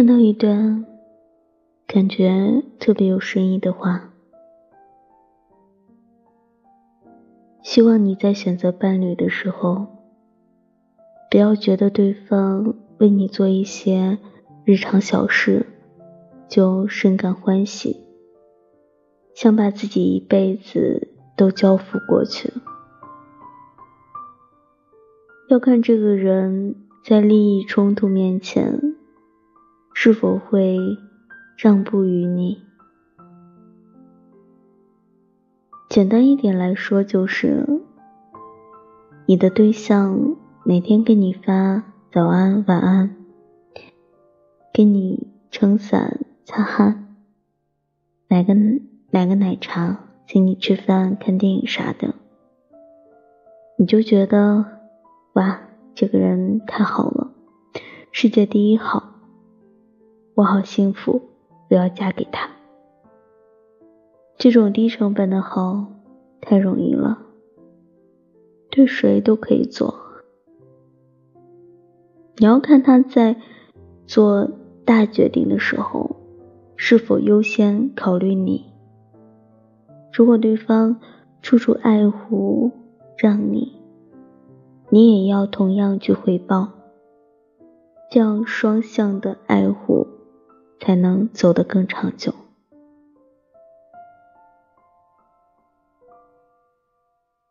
看到一段感觉特别有深意的话，希望你在选择伴侣的时候，不要觉得对方为你做一些日常小事就深感欢喜，想把自己一辈子都交付过去。要看这个人在利益冲突面前。是否会让步于你？简单一点来说，就是你的对象每天给你发早安、晚安，给你撑伞、擦汗，买个买个奶茶，请你吃饭、看电影啥的，你就觉得哇，这个人太好了，世界第一好。我好幸福，我要嫁给他。这种低成本的好太容易了，对谁都可以做。你要看他在做大决定的时候，是否优先考虑你。如果对方处处爱护让你，你也要同样去回报，这样双向的爱护。才能走得更长久。